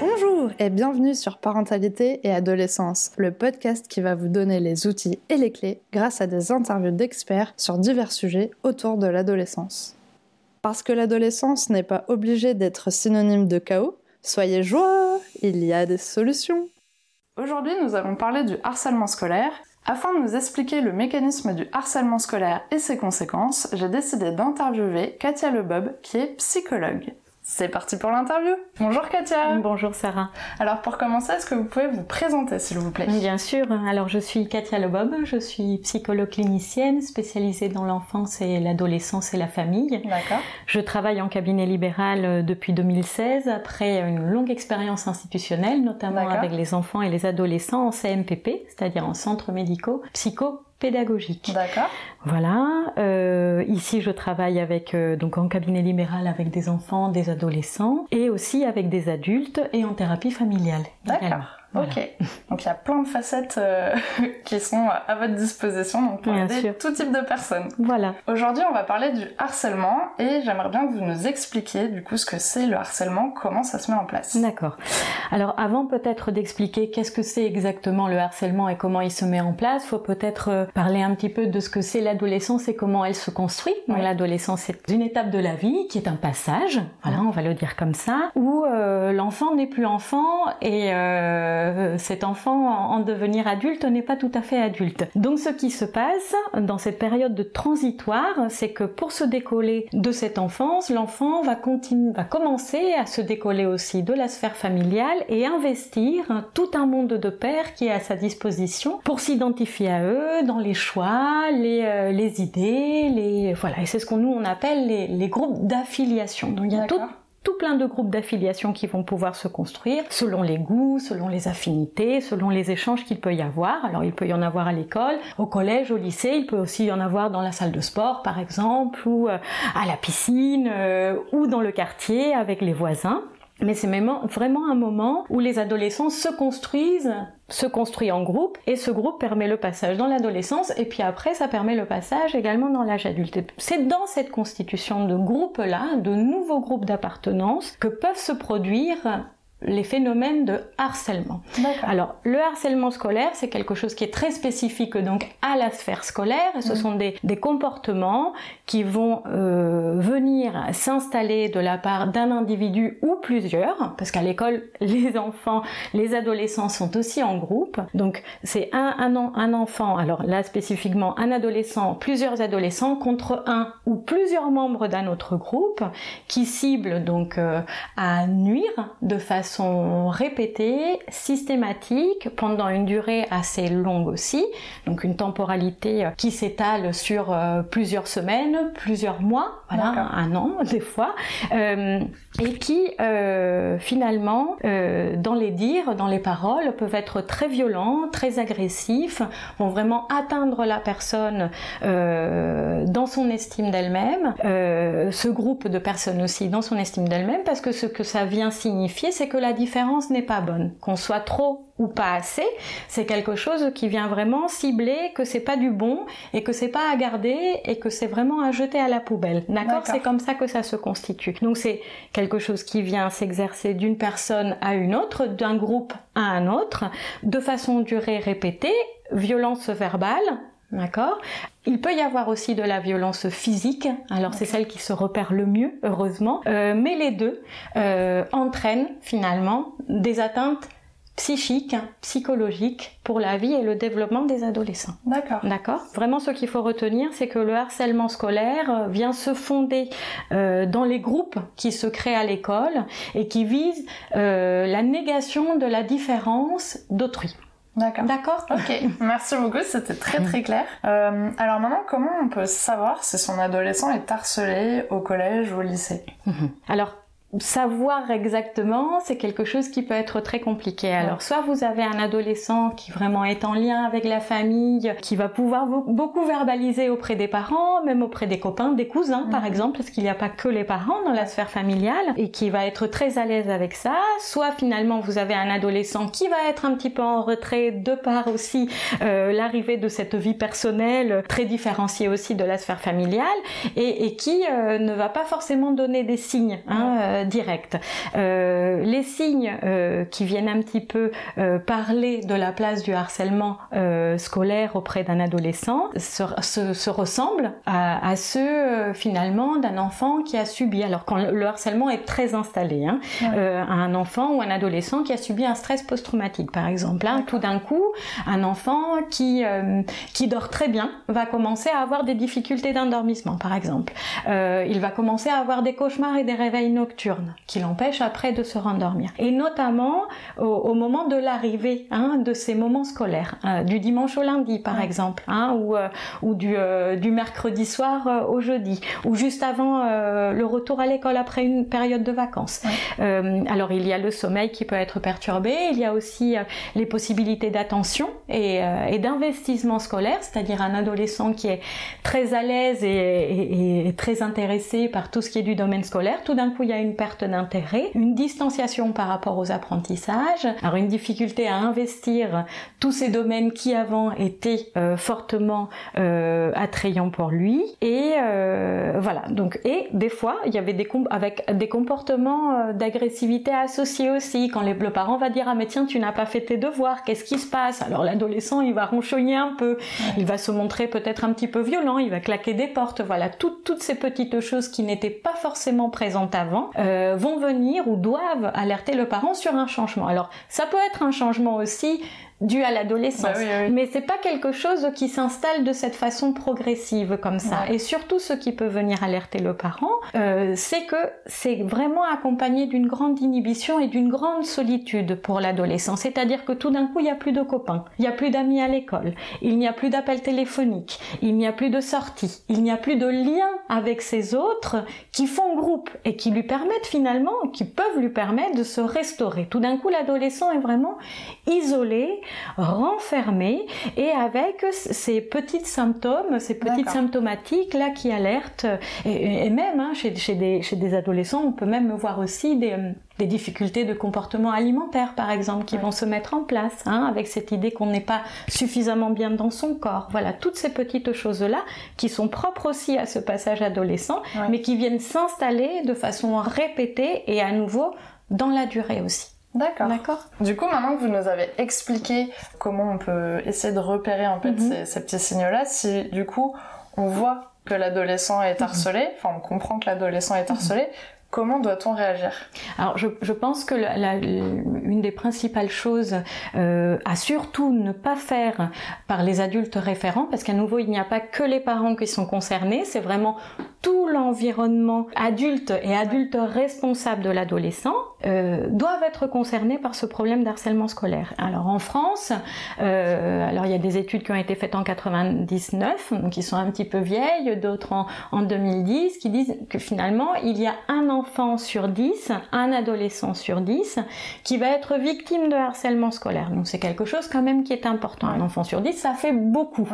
Bonjour et bienvenue sur Parentalité et Adolescence, le podcast qui va vous donner les outils et les clés grâce à des interviews d'experts sur divers sujets autour de l'adolescence. Parce que l'adolescence n'est pas obligée d'être synonyme de chaos, soyez joie, il y a des solutions. Aujourd'hui, nous allons parler du harcèlement scolaire. Afin de nous expliquer le mécanisme du harcèlement scolaire et ses conséquences, j'ai décidé d'interviewer Katia Lebob, qui est psychologue. C'est parti pour l'interview. Bonjour Katia. Bonjour Sarah. Alors pour commencer, est-ce que vous pouvez vous présenter s'il vous plaît? Bien sûr. Alors je suis Katia Lebob, je suis psychologue clinicienne spécialisée dans l'enfance et l'adolescence et la famille. D'accord. Je travaille en cabinet libéral euh, depuis 2016 après une longue expérience institutionnelle, notamment avec les enfants et les adolescents en CMPP, c'est-à-dire en centres médicaux psycho pédagogique. D'accord. Voilà. Euh, ici, je travaille avec euh, donc en cabinet libéral avec des enfants, des adolescents et aussi avec des adultes et en thérapie familiale. D'accord. Ok, donc il y a plein de facettes euh, qui sont à votre disposition donc pour aider tout type de personnes. Voilà. Aujourd'hui, on va parler du harcèlement et j'aimerais bien que vous nous expliquiez du coup ce que c'est le harcèlement, comment ça se met en place. D'accord. Alors avant peut-être d'expliquer qu'est-ce que c'est exactement le harcèlement et comment il se met en place, faut peut-être euh, parler un petit peu de ce que c'est l'adolescence et comment elle se construit. L'adolescence c'est une étape de la vie qui est un passage, voilà, on va le dire comme ça, où euh, l'enfant n'est plus enfant et euh, cet enfant en devenir adulte n'est pas tout à fait adulte. Donc ce qui se passe dans cette période de transitoire, c'est que pour se décoller de cette enfance, l'enfant va va commencer à se décoller aussi de la sphère familiale et investir tout un monde de pères qui est à sa disposition pour s'identifier à eux dans les choix, les, euh, les idées, les voilà. Et c'est ce qu'on nous on appelle les, les groupes d'affiliation. Donc il y a tout tout plein de groupes d'affiliation qui vont pouvoir se construire selon les goûts, selon les affinités, selon les échanges qu'il peut y avoir. Alors il peut y en avoir à l'école, au collège, au lycée, il peut aussi y en avoir dans la salle de sport par exemple, ou euh, à la piscine, euh, ou dans le quartier avec les voisins. Mais c'est vraiment un moment où les adolescents se construisent, se construisent en groupe, et ce groupe permet le passage dans l'adolescence, et puis après ça permet le passage également dans l'âge adulte. C'est dans cette constitution de groupes-là, de nouveaux groupes d'appartenance, que peuvent se produire les phénomènes de harcèlement. Alors, le harcèlement scolaire, c'est quelque chose qui est très spécifique donc à la sphère scolaire. Et ce sont des, des, comportements qui vont euh, venir s'installer de la part d'un individu ou plusieurs, parce qu'à l'école, les enfants, les adolescents sont aussi en groupe. Donc, c'est un, un, un enfant, alors là spécifiquement un adolescent, plusieurs adolescents contre un ou plusieurs membres d'un autre groupe qui ciblent donc euh, à nuire de façon sont répétées, systématiques, pendant une durée assez longue aussi, donc une temporalité euh, qui s'étale sur euh, plusieurs semaines, plusieurs mois, voilà, un an des fois, euh, et qui finalement, dans les dires, dans les paroles, peuvent être très violents, très agressifs, vont vraiment atteindre la personne dans son estime d'elle-même, ce groupe de personnes aussi dans son estime d'elle-même, parce que ce que ça vient signifier, c'est que la différence n'est pas bonne, qu'on soit trop ou pas assez, c'est quelque chose qui vient vraiment cibler que c'est pas du bon et que c'est pas à garder et que c'est vraiment à jeter à la poubelle. D'accord C'est comme ça que ça se constitue. Donc c'est quelque chose qui vient s'exercer d'une personne à une autre, d'un groupe à un autre, de façon durée répétée, violence verbale, D'accord Il peut y avoir aussi de la violence physique, alors c'est celle qui se repère le mieux, heureusement, euh, mais les deux euh, entraînent finalement des atteintes psychiques, psychologiques pour la vie et le développement des adolescents. D'accord. D'accord. Vraiment, ce qu'il faut retenir, c'est que le harcèlement scolaire euh, vient se fonder euh, dans les groupes qui se créent à l'école et qui visent euh, la négation de la différence d'autrui. D'accord. D'accord? Ok. Merci beaucoup, c'était très très clair. Euh, alors maintenant, comment on peut savoir si son adolescent est harcelé au collège ou au lycée? Alors savoir exactement, c'est quelque chose qui peut être très compliqué. Alors, soit vous avez un adolescent qui vraiment est en lien avec la famille, qui va pouvoir beaucoup verbaliser auprès des parents, même auprès des copains, des cousins, par mhm. exemple, parce qu'il n'y a pas que les parents dans la sphère familiale, et qui va être très à l'aise avec ça. Soit finalement, vous avez un adolescent qui va être un petit peu en retrait de par aussi euh, l'arrivée de cette vie personnelle très différenciée aussi de la sphère familiale, et, et qui euh, ne va pas forcément donner des signes. Hein, euh, direct. Euh, les signes euh, qui viennent un petit peu euh, parler de la place du harcèlement scolaire auprès d'un adolescent se, ressemblent à, ceux finalement d'un enfant qui a subi, alors quand le harcèlement est très installé, hein, un enfant ou un adolescent qui a subi un stress post-traumatique par exemple. Hein, tout d'un coup, un enfant qui, qui dort très bien va commencer à avoir des difficultés d'endormissement par exemple. il va commencer à avoir des cauchemars et des réveils nocturnes qui l'empêche après de se rendormir. Et notamment au, moment de l'arrivée hein, de ces moments scolaires, euh, du dimanche au lundi par exemple, hein, ou, euh, ou du, euh, du, mercredi soir au jeudi, ou juste avant le retour à l'école après une période de vacances. alors il y a le sommeil qui peut être perturbé, il y a aussi les possibilités d'attention et, et d'investissement scolaire, c'est-à-dire un adolescent qui est très à l'aise et, et, très intéressé par tout ce qui est du domaine scolaire. Tout d'un coup, il y a une perte d'intérêt, une distanciation par rapport aux apprentissages, alors une difficulté à investir tous ces domaines qui avant étaient euh, fortement euh, attrayants pour lui et euh, voilà. Donc et des fois il y avait des avec des comportements d'agressivité associés aussi. Quand le parent va dire ah mais tiens tu n'as pas fait tes devoirs qu'est-ce qui se passe? Alors l'adolescent il va ronchonner un peu. Il va se montrer peut-être un petit peu violent il va claquer des portes voilà. Toutes ces petites choses qui n'étaient pas forcément présentes avant euh, vont venir ou doivent alerter le parent sur un changement. Alors ça peut être un changement aussi dû à l'adolescence. Bah Mais c'est pas quelque chose qui s'installe de cette façon progressive comme ça. Et surtout, ce qui peut venir alerter le parent, euh, c'est que c'est vraiment accompagné d'une grande inhibition et d'une grande solitude pour l'adolescent. C'est-à-dire que tout d'un coup, il n'y a plus de copains, il n'y a plus d'amis à l'école, il n'y a plus d'appels téléphoniques, il n'y a plus de sorties, il n'y a plus de lien avec ces autres qui font groupe et qui lui permettent finalement, qui peuvent lui permettre de se restaurer. Tout d'un coup, l'adolescent est vraiment isolé, renfermé et avec ces petits symptômes, ces petites symptomatiques là qui alertent et, même hein, chez, des, chez des adolescents, on peut même voir aussi des, des difficultés de comportement alimentaire par exemple qui vont se mettre en place hein, avec cette idée qu'on n'est pas suffisamment bien dans son corps. Voilà, toutes ces petites choses-là qui sont propres aussi à ce passage adolescent mais qui viennent s'installer de façon répétée et à nouveau dans la durée aussi. D'accord. D'accord. Du coup, maintenant que vous nous avez expliqué comment on peut essayer de repérer en fait mhm. ces, petits signaux-là, si du coup on voit que l'adolescent est mhm. harcelé, enfin on comprend que l'adolescent est mhm. harcelé, Comment doit-on réagir? Alors, je, je, pense que la, une des principales choses euh, à surtout ne pas faire par les adultes référents, parce qu'à nouveau, il n'y a pas que les parents qui sont concernés, c'est vraiment tout l'environnement adulte et adulte responsable de l'adolescent euh, doivent être concernés par ce problème d'harcèlement scolaire. Alors en France, euh, alors il y a des études qui ont été faites en 99, donc qui sont un petit peu vieilles, d'autres en, en 2010, qui disent que finalement il y a un enfant sur 10, un adolescent sur 10 qui va être victime de harcèlement scolaire. Donc c'est quelque chose quand même qui est important. Un enfant sur 10, ça fait beaucoup.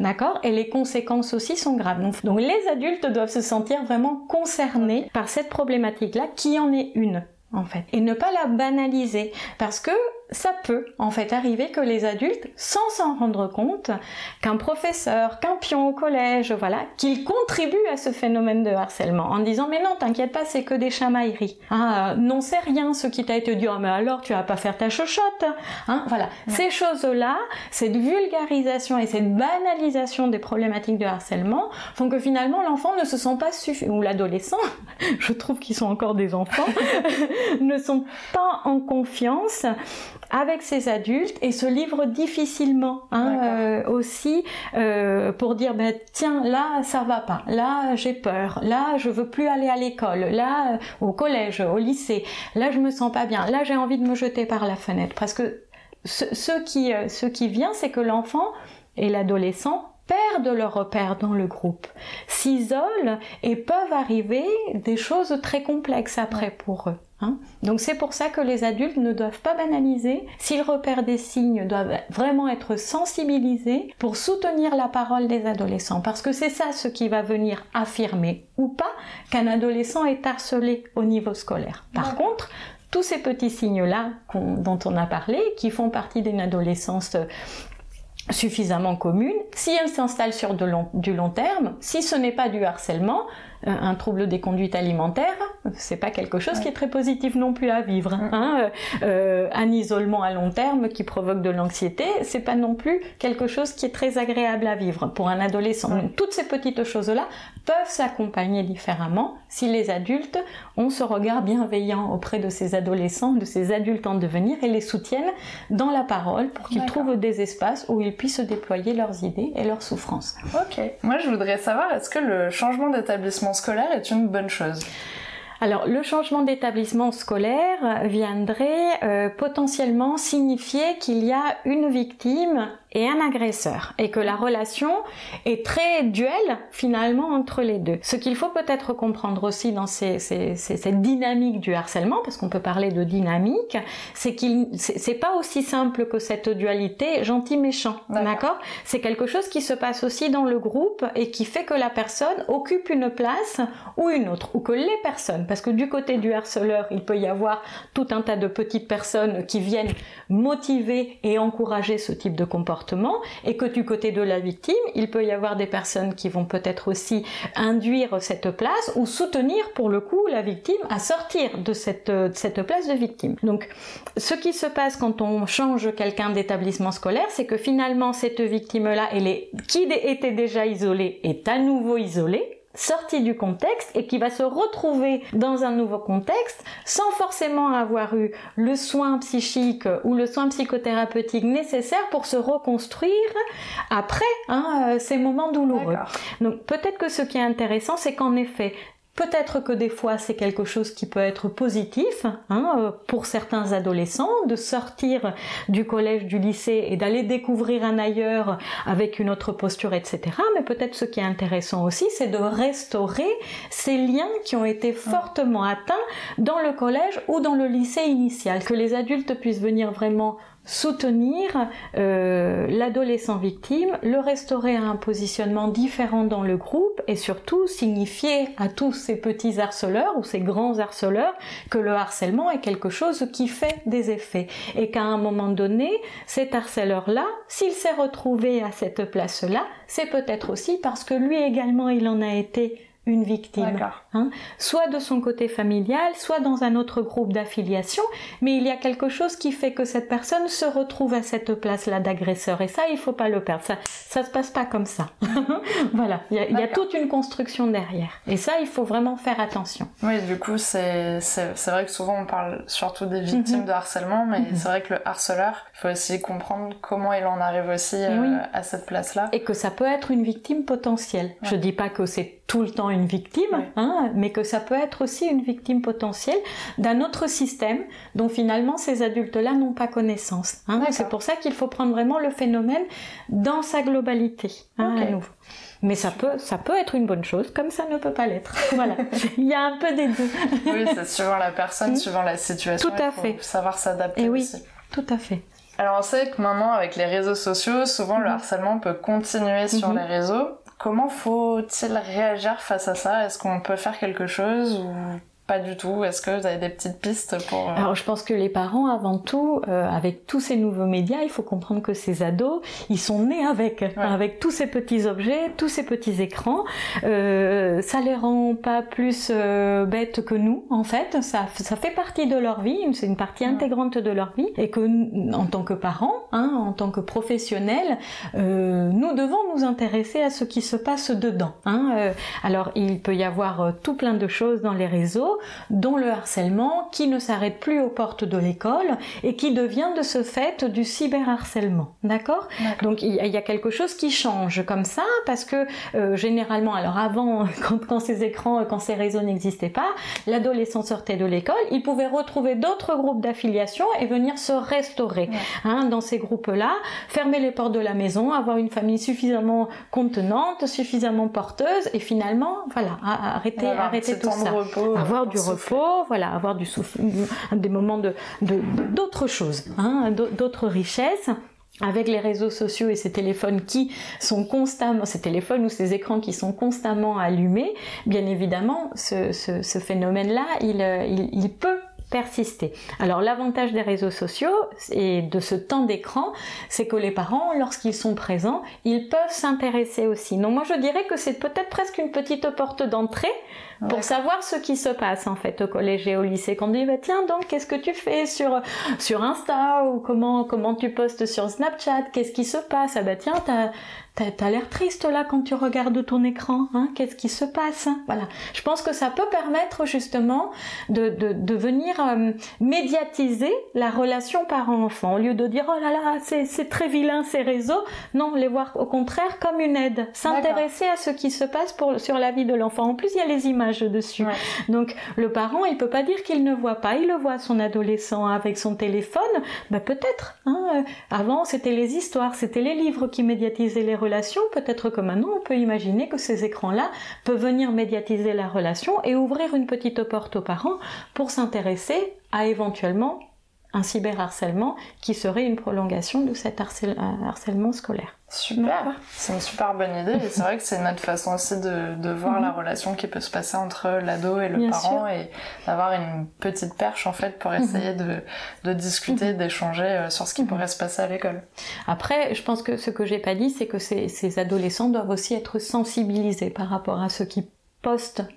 D'accord? Et les conséquences aussi sont graves. Donc, donc les adultes doivent se sentir vraiment concernés par cette problématique-là qui en est une en fait et ne pas la banaliser. Parce que ça peut en fait arriver que les adultes, sans s'en rendre compte, qu'un professeur, qu'un pion au collège, voilà, qu'il contribue à ce phénomène de harcèlement en disant mais non, t'inquiète pas, c'est que des chamailleries. Ah, non, c'est rien ce qui t'a été dit, oh, mais alors tu vas pas faire ta chochotte. Hein, voilà, ces choses-là, cette vulgarisation et cette banalisation des problématiques de harcèlement font que finalement l'enfant ne se sent pas suffisant, ou l'adolescent, je trouve qu'ils sont encore des enfants, ne sont pas en confiance avec ses adultes et se livre difficilement hein, euh, aussi euh, pour dire ben tiens là ça va pas. Là j'ai peur. Là je veux plus aller à l'école. Là euh, au collège au lycée. Là je me sens pas bien. Là j'ai envie de me jeter par la fenêtre. Parce que ce, ce qui ce qui vient c'est que l'enfant et l'adolescent perdent leur repère dans le groupe, s'isolent et peuvent arriver des choses très complexes après pour eux. Hein? Donc c'est pour ça que les adultes ne doivent pas banaliser. S'ils repèrent des signes, doivent vraiment être sensibilisés pour soutenir la parole des adolescents. Parce que c'est ça ce qui va venir affirmer ou pas qu'un adolescent est harcelé au niveau scolaire. Par contre, tous ces petits signes-là dont on a parlé, qui font partie d'une adolescence suffisamment commune, si elle s'installe sur du long terme, si ce n'est pas du harcèlement, euh, un trouble des conduites alimentaires, c'est pas quelque chose qui est très positif non plus à vivre. Hein. Euh, un isolement à long terme qui provoque de l'anxiété, c'est pas non plus quelque chose qui est très agréable à vivre pour un adolescent. toutes ces petites choses-là peuvent s'accompagner différemment si les adultes ont ce regard bienveillant auprès de ces adolescents, de ces adultes en devenir et les soutiennent dans la parole pour qu'ils trouvent des espaces où ils puissent déployer leurs idées et leurs souffrances. Ok. Moi, je voudrais savoir, est-ce que le changement d'établissement scolaire est une bonne chose. Alors, le changement d'établissement scolaire viendrait euh, potentiellement signifier qu'il y a une victime et un agresseur et que la relation est très duelle finalement entre les deux. Ce qu'il faut peut-être comprendre aussi dans ces, ces, cette dynamique du harcèlement, parce qu'on peut parler de dynamique, c'est qu'il c'est pas aussi simple que cette dualité gentil-méchant, d'accord. C'est quelque chose qui se passe aussi dans le groupe et qui fait que la personne occupe une place ou une autre, ou que les personnes, parce que du côté du harceleur, il peut y avoir tout un tas de petites personnes qui viennent motiver et encourager ce type de et que du côté de la victime, il peut y avoir des personnes qui vont peut-être aussi induire cette place ou soutenir pour le coup la victime à sortir de cette, cette place de victime. Donc ce qui se passe quand on change quelqu'un d'établissement scolaire, c'est que finalement cette victime-là, elle est, qui était déjà isolée, est à nouveau isolée sorti du contexte et qui va se retrouver dans un nouveau contexte sans forcément avoir eu le soin psychique ou le soin psychothérapeutique nécessaire pour se reconstruire après hein, euh, ces moments douloureux. Donc peut-être que ce qui est intéressant, c'est qu'en effet, Peut-être que des fois c'est quelque chose qui peut être positif hein, euh, pour certains adolescents de sortir du collège, du lycée et d'aller découvrir un ailleurs avec une autre posture, etc. Mais peut-être ce qui est intéressant aussi, c'est de restaurer ces liens qui ont été fortement atteints dans le collège ou dans le lycée initial, que les adultes puissent venir vraiment soutenir euh, l'adolescent victime, le restaurer à un positionnement différent dans le groupe et surtout signifier à tous ces petits harceleurs ou ces grands harceleurs que le harcèlement est quelque chose qui fait des effets et qu'à un moment donné, cet harceleur-là, s'il s'est retrouvé à cette place-là, c'est peut-être aussi parce que lui également il en a été une victime, hein, soit de son côté familial, soit dans un autre groupe d'affiliation, mais il y a quelque chose qui fait que cette personne se retrouve à cette place-là d'agresseur, et ça, il faut pas le perdre. Ça, ça se passe pas comme ça. voilà, il y, a, toute une construction derrière, et ça, il faut vraiment faire attention. Oui, du coup, c'est vrai que souvent on parle surtout des victimes mhm. de harcèlement, mais mhm. c'est vrai que le harceleur, il faut aussi comprendre comment il en arrive aussi euh, à cette place-là. Et que ça peut être une victime potentielle. Je dis pas que c'est tout le temps une victime, hein, mais que ça peut être aussi une victime potentielle d'un autre système dont finalement ces adultes-là n'ont pas connaissance. Hein. C'est pour ça qu'il faut prendre vraiment le phénomène dans sa globalité. Hein, mais ça peut, ça peut être une bonne chose, comme ça ne peut pas l'être. Voilà. Il y a un peu des deux. oui, c'est suivant la personne, mm. suivant la situation. Tout à fait. savoir s'adapter. Et oui, tout à fait. Alors on sait que maintenant avec les réseaux sociaux, souvent le mm-hmm. harcèlement peut continuer sur mm-hmm. les réseaux. Comment faut-il réagir face à ça? Est-ce qu'on peut faire quelque chose pas du tout Est-ce que vous avez des petites pistes pour... Euh, Alors je pense que les parents, avant tout, euh, avec tous ces nouveaux médias, il faut comprendre que ces ados, ils sont nés avec, avec tous ces petits objets, tous ces petits écrans. Euh, ça les rend pas plus euh, bêtes que nous, en fait. Ça, ça fait partie de leur vie, c'est une partie intégrante de leur vie, et que en tant que parents, hein, en tant que professionnels, nous devons nous intéresser à ce qui se passe dedans. Hein. alors il peut y avoir tout plein de choses dans les réseaux. Dont le harcèlement qui ne s'arrête plus aux portes de l'école et qui devient de ce fait du cyberharcèlement. D'accord? Donc il y, a quelque chose qui change comme ça parce que euh, généralement, alors avant, quand, ces écrans, quand ces réseaux n'existaient pas, l'adolescent sortait de l'école, il pouvait retrouver d'autres groupes d'affiliation et venir se restaurer hein, dans ces groupes-là, fermer les portes de la maison, avoir une famille suffisamment contenante, suffisamment porteuse et finalement, voilà, arrêter, arrêter tout ça, avoir du repos, voilà, avoir du souffle, des moments de d'autres choses, hein, d'autres richesses. Avec les réseaux sociaux et ces téléphones qui sont constamment, ces téléphones ou ces écrans qui sont constamment allumés, bien évidemment, ce, ce, phénomène-là, il, il, il peut persister. Alors l'avantage des réseaux sociaux et de ce temps d'écran, c'est que les parents, lorsqu'ils sont présents, ils peuvent s'intéresser aussi. Donc moi je dirais que c'est peut-être presque une petite porte d'entrée pour savoir ce qui se passe en fait au collège et au lycée. Quand on dit bah, tiens donc qu'est-ce que tu fais sur sur Insta ou comment comment tu postes sur Snapchat, qu'est-ce qui se passe? Ah bah tiens t'as T'as l'air triste là quand tu regardes ton écran, hein? Qu'est-ce qui se passe? Voilà. Je pense que ça peut permettre justement de, de, de venir euh, médiatiser la relation parent-enfant au lieu de dire oh là là c'est très vilain ces réseaux. Non, les voir au contraire comme une aide, s'intéresser à ce qui se passe pour, sur la vie de l'enfant. En plus, il y a les images dessus. Donc le parent, il peut pas dire qu'il ne voit pas. Il le voit son adolescent avec son téléphone. Ben, peut-être. Hein Avant, c'était les histoires, c'était les livres qui médiatisaient les relations peut-être que maintenant on peut imaginer que ces écrans-là peuvent venir médiatiser la relation et ouvrir une petite porte aux parents pour s'intéresser à éventuellement un cyberharcèlement qui serait une prolongation de cet harcèlement scolaire. Super, c'est une super bonne idée et c'est vrai que c'est notre façon aussi de, de voir la mhm. relation qui peut se passer entre l'ado et le parent et d'avoir une petite perche en fait pour essayer mhm. de, de, discuter, mhm. d'échanger euh, sur ce qui pourrait se passer à l'école. Après, je pense que ce que j'ai pas dit, c'est que ces, ces adolescents doivent aussi être sensibilisés par rapport à ce qui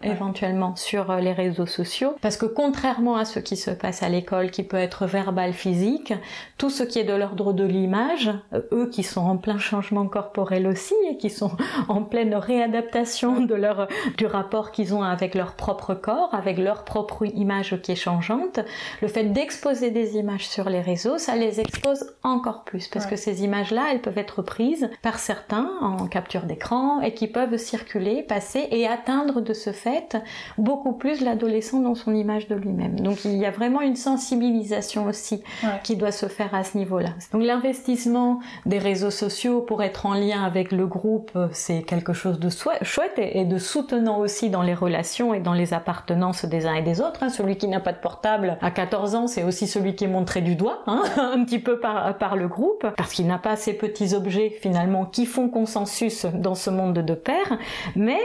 éventuellement sur euh, les réseaux sociaux. Parce que contrairement à ce qui se passe à l'école qui peut être verbal physique tout ce qui est de l'ordre de l'image euh, eux qui sont en plein changement corporel aussi et qui sont en pleine réadaptation de leur du rapport qu'ils ont avec leur propre corps avec leur propre image qui est changeante le fait d'exposer des images sur les réseaux ça les expose encore plus. Parce que ces images là elles peuvent être prises par certains en capture d'écran et qui peuvent circuler passer et atteindre de ce fait beaucoup plus l'adolescent dans son image de lui-même. Donc il y a vraiment une sensibilisation aussi qui doit se faire à ce niveau-là. Donc l'investissement des réseaux sociaux pour être en lien avec le groupe, c'est quelque chose de chouette et de soutenant aussi dans les relations et dans les appartenances des uns et des autres. Hein. Celui qui n'a pas de portable à 14 ans, c'est aussi celui qui est montré du doigt, hein, un petit peu par, par le groupe, parce qu'il n'a pas ces petits objets finalement qui font consensus dans ce monde de père. Mais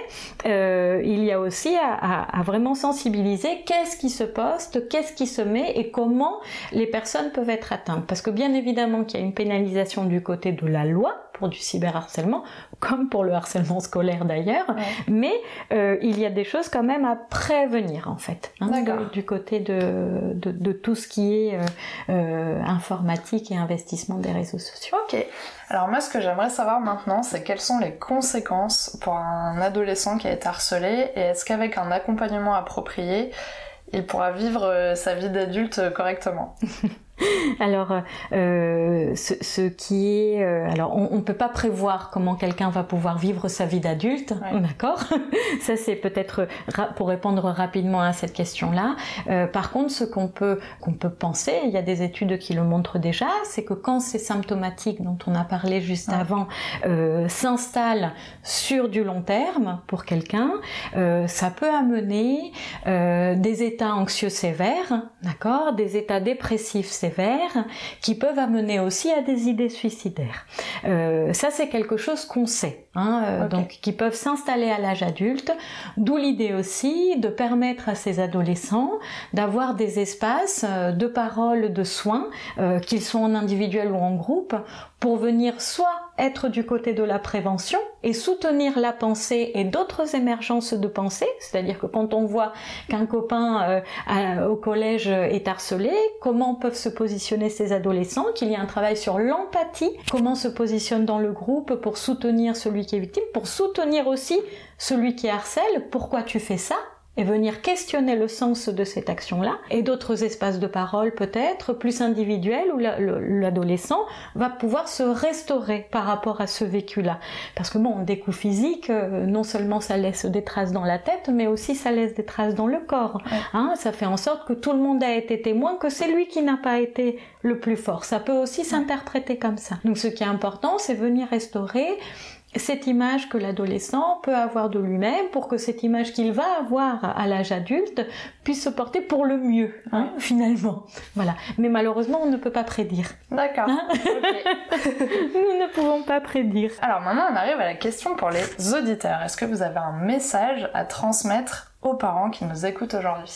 euh, il y a aussi à, vraiment sensibiliser qu'est-ce qui se poste, qu'est-ce qui se met et comment les personnes peuvent être atteintes. Parce que bien évidemment qu'il y a une pénalisation du côté de la loi pour du cyberharcèlement, comme pour le harcèlement scolaire d'ailleurs, mais euh, il y a des choses quand même à prévenir en fait, hein, du côté de, de, tout ce qui est euh, euh, informatique et investissement des réseaux sociaux. Ok. Alors moi, ce que j'aimerais savoir maintenant, c'est quelles sont les conséquences pour un adolescent qui a été harcelé et est-ce qu'avec un accompagnement approprié, il pourra vivre sa vie d'adulte correctement? alors, euh, ce, qui est, euh, alors, on, ne peut pas prévoir comment quelqu'un va pouvoir vivre sa vie d'adulte, d'accord? Ça, c'est peut-être pour répondre rapidement à cette question-là. Euh, par contre, ce qu'on peut qu'on peut penser, il y a des études qui le montrent déjà, c'est que quand ces symptomatiques dont on a parlé juste avant s'installent sur du long terme pour quelqu'un, ça peut amener des états anxieux sévères, d'accord, des états dépressifs sévères qui peuvent amener aussi à des idées suicidaires. Euh, ça, c'est quelque chose qu'on sait, hein, euh, donc qui peuvent s'installer à l'âge adulte. D'où l'idée aussi de permettre à ces adolescents d'avoir des espaces euh, de parole, de soins, qu'ils soient en individuel ou en groupe, pour venir soit être du côté de la prévention et soutenir la pensée et d'autres émergences de pensée, c'est-à-dire que quand on voit qu'un copain euh, au collège est harcelé, comment peuvent se positionner ces adolescents, qu'il y a un travail sur l'empathie, comment se positionne dans le groupe pour soutenir celui qui est victime, pour soutenir aussi celui qui harcèle, pourquoi tu fais ça et venir questionner le sens de cette action-là, et d'autres espaces de parole peut-être, plus individuels, où l'adolescent va pouvoir se restaurer par rapport à ce vécu-là. Parce que bon, des coups physiques, euh, non seulement ça laisse des traces dans la tête, mais aussi ça laisse des traces dans le corps. Hein, ça fait en sorte que tout le monde a été témoin que c'est lui qui n'a pas été le plus fort. Ça peut aussi s'interpréter comme ça. Donc ce qui est important, c'est venir restaurer cette image que l'adolescent peut avoir de lui-même pour que cette image qu'il va avoir à l'âge adulte puisse se porter pour le mieux, hein, finalement. Voilà. Mais malheureusement, on ne peut pas prédire. D'accord. Hein Nous ne pouvons pas prédire. Alors maintenant, on arrive à la question pour les auditeurs. Est-ce que vous avez un message à transmettre aux parents qui nous écoutent aujourd'hui?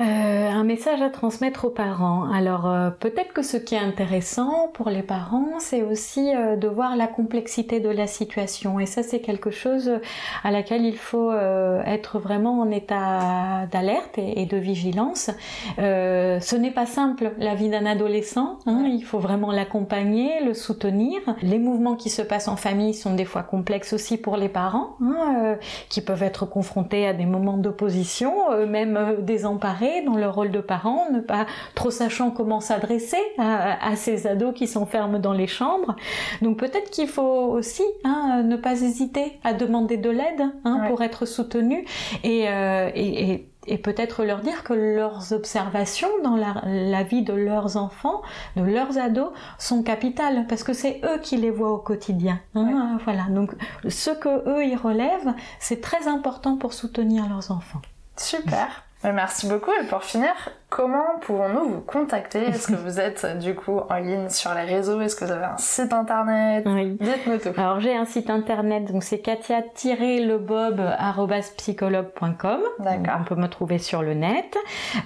Euh, un message à transmettre aux parents. Alors euh, peut-être que ce qui est intéressant pour les parents, c'est aussi euh, de voir la complexité de la situation. Et ça, c'est quelque chose à laquelle il faut être vraiment en état d'alerte et, de vigilance. ce n'est pas simple la vie d'un adolescent. Hein. il faut vraiment l'accompagner, le soutenir. Les mouvements qui se passent en famille sont des fois complexes aussi pour les parents, hein, qui peuvent être confrontés à des moments d'opposition, même désemparés dans leur rôle de parent, ne pas trop sachant comment s'adresser à, ces ados qui s'enferment dans les chambres. Donc peut-être qu'il faut aussi hein, ne pas hésiter à demander de l'aide hein, pour être soutenu euh, et, et, peut-être leur dire que leurs observations dans la, vie de leurs enfants, de leurs ados, sont capitales parce que c'est eux qui les voient au quotidien. Hein, voilà. Donc ce que eux ils relèvent, c'est très important pour soutenir leurs enfants. Super. Merci beaucoup. Et pour finir, comment pouvons-nous vous contacter? Est-ce que vous êtes du coup en ligne sur les réseaux? Est-ce que vous avez un site internet? Oui. Dites-nous tout. Alors j'ai un site internet, donc c'est katia-lebob.psychologue.com. D'accord. On peut me trouver sur le net.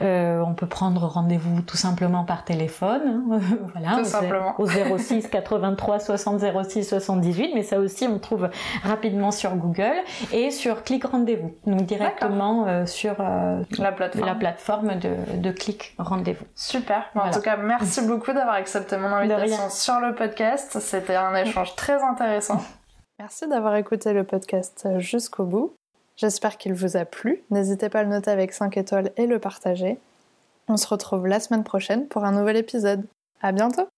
Euh, on peut prendre rendez-vous tout simplement par téléphone. voilà. Tout simplement. Au 06 83 60 06 78. Mais ça aussi, on trouve rapidement sur Google et sur Clic Rendez-vous. Donc directement euh, sur euh, la plateforme, la plateforme de, de Clic Rendez-vous. Super. En tout cas, merci beaucoup d'avoir accepté mon invitation sur le podcast. C'était un échange très intéressant. Merci d'avoir écouté le podcast jusqu'au bout. J'espère qu'il vous a plu. N'hésitez pas à le noter avec 5 étoiles et le partager. On se retrouve la semaine prochaine pour un nouvel épisode. À bientôt!